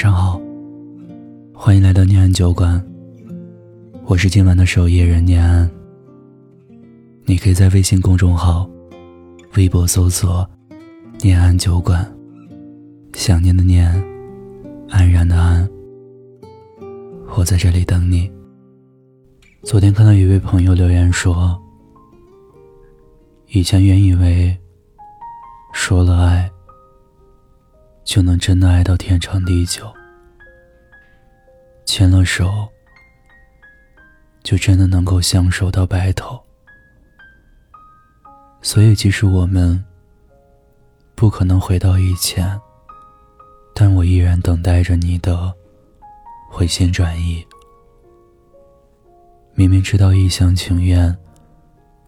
晚上好，欢迎来到念安酒馆。我是今晚的守夜人念安。你可以在微信公众号、微博搜索“念安酒馆”，想念的念，安然的安。我在这里等你。昨天看到一位朋友留言说：“以前原以为说了爱。”就能真的爱到天长地久，牵了手，就真的能够相守到白头。所以，即使我们不可能回到以前，但我依然等待着你的回心转意。明明知道一厢情愿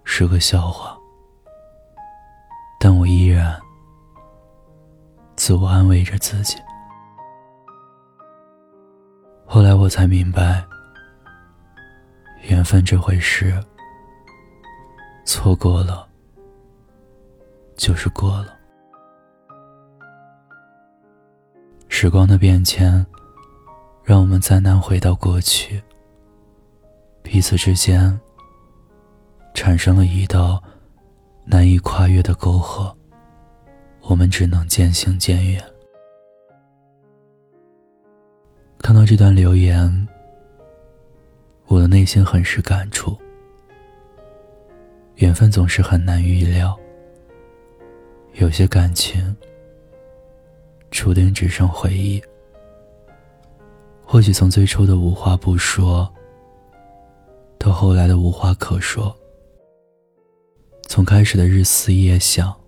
是个笑话，自我安慰着自己。后来我才明白，缘分这回事，错过了就是过了。时光的变迁，让我们再难回到过去。彼此之间，产生了一道难以跨越的沟壑。我们只能渐行渐远。看到这段留言，我的内心很是感触。缘分总是很难预料，有些感情注定只剩回忆。或许从最初的无话不说，到后来的无话可说，从开始的日思夜想。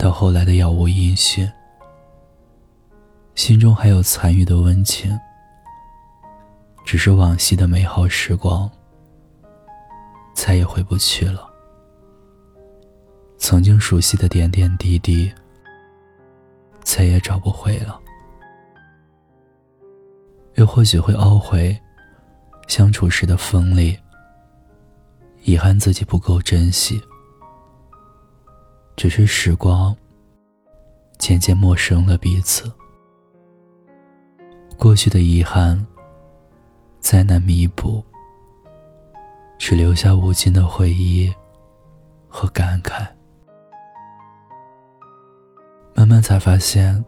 到后来的杳无音讯，心中还有残余的温情。只是往昔的美好时光，再也回不去了。曾经熟悉的点点滴滴，再也找不回了。又或许会懊悔相处时的锋利，遗憾自己不够珍惜。只是时光渐渐陌生了彼此，过去的遗憾再难弥补，只留下无尽的回忆和感慨。慢慢才发现，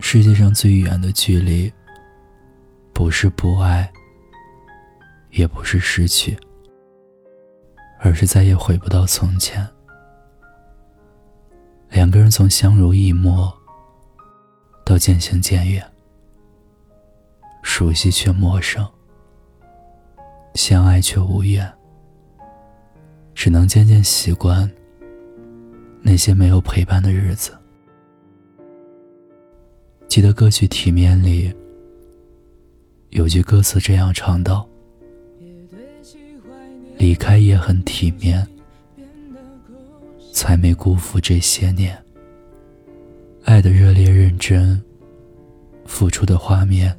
世界上最远的距离，不是不爱，也不是失去，而是再也回不到从前。两个人从相濡以沫到渐行渐远，熟悉却陌生，相爱却无缘，只能渐渐习惯那些没有陪伴的日子。记得歌曲《体面》里有句歌词这样唱道：“离开也很体面。”才没辜负这些年爱的热烈认真，付出的画面。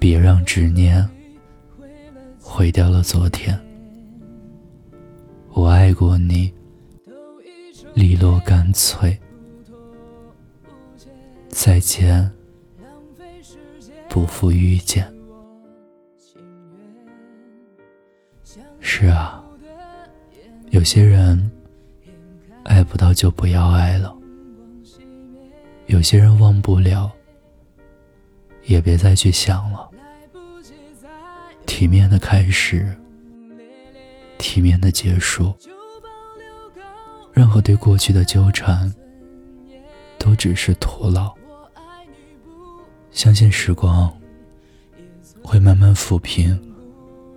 别让执念毁掉了昨天。我爱过你，利落干脆。再见，不负遇见。是啊，有些人。不到就不要爱了。有些人忘不了，也别再去想了。体面的开始，体面的结束。任何对过去的纠缠，都只是徒劳。相信时光会慢慢抚平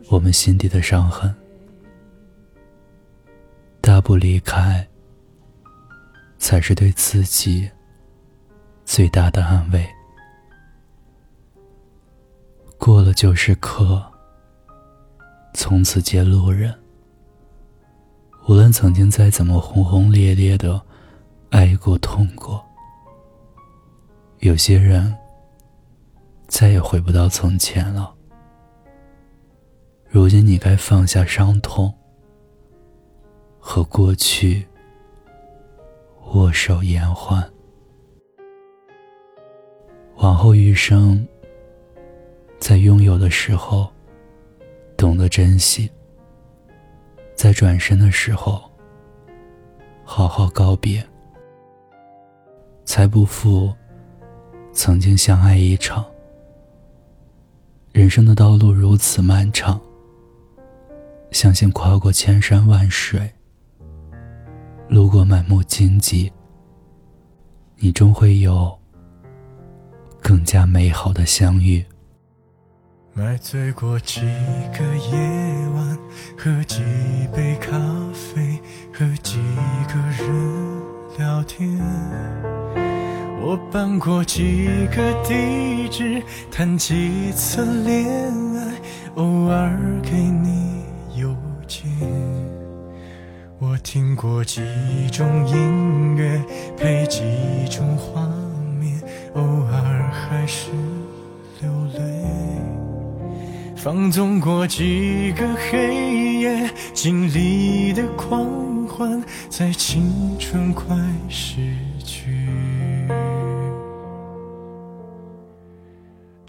我们心底的伤痕。大步离开。才是对自己最大的安慰。过了就是客，从此皆路人。无论曾经再怎么轰轰烈烈的爱过、痛过，有些人再也回不到从前了。如今你该放下伤痛和过去。握手言欢。往后余生，在拥有的时候懂得珍惜，在转身的时候好好告别，才不负曾经相爱一场。人生的道路如此漫长，相信跨过千山万水，路过满目荆棘，你终会有。更加美好的相遇。买醉过几个夜晚，喝几杯咖啡，和几个人聊天。我搬过几个地址，谈几次恋爱，偶尔听过几种音乐，配几种画面。偶尔还是流泪，放纵过几个黑夜，经历的狂欢，在青春快逝去。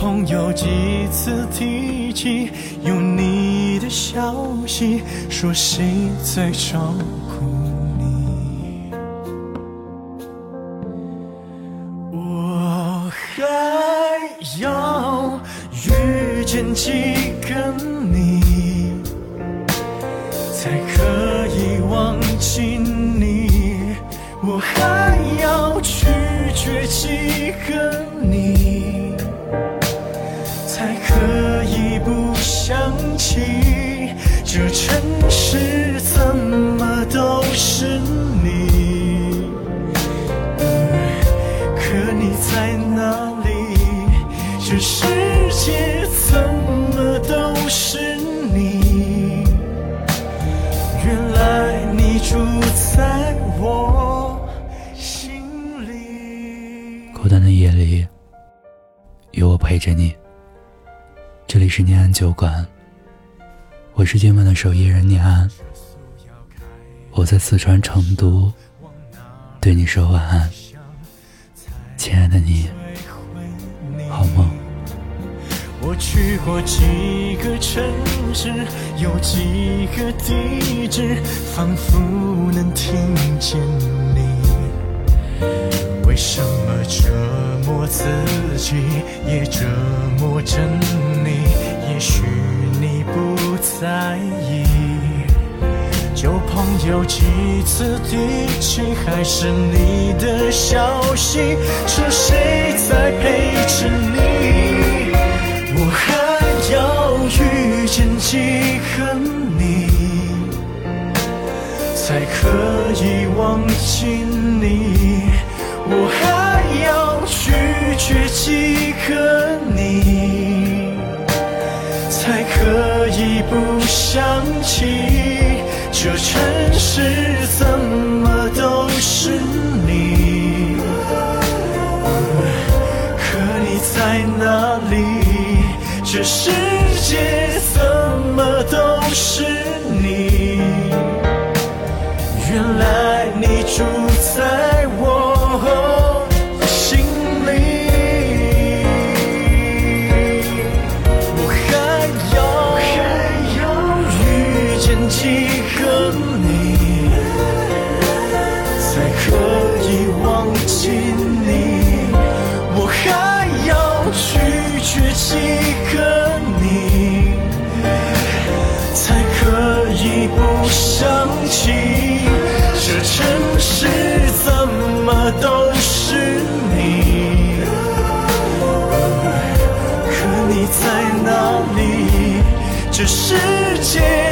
朋友几次提起有你的消息，说谁在照顾你？我还要遇？见几个你，才可以忘记你？我还要拒绝几个你，可以不想起？这城市怎么都是你？可你在哪里？这世界怎么都是你？原来你住在我心里。孤单的夜里，有我陪着你。这里是念安酒馆，我是今晚的守夜人念安。我在四川成都，对你说晚安，亲爱的你，好梦。我去过几个城市，有几个地址，仿佛能听见你。为什么折磨自己，也折磨着你？也许你不在意。旧朋友几次提起，还是你的消息，是谁在陪着你？我还要遇见几个你，才可以忘记你？我还要拒绝几个你，才可以不想起这城市怎么都是你。可你在哪里？这世忘记你。我还要拒绝几个你，才可以不想起这城市怎么。都是你，可你在哪里？这世界。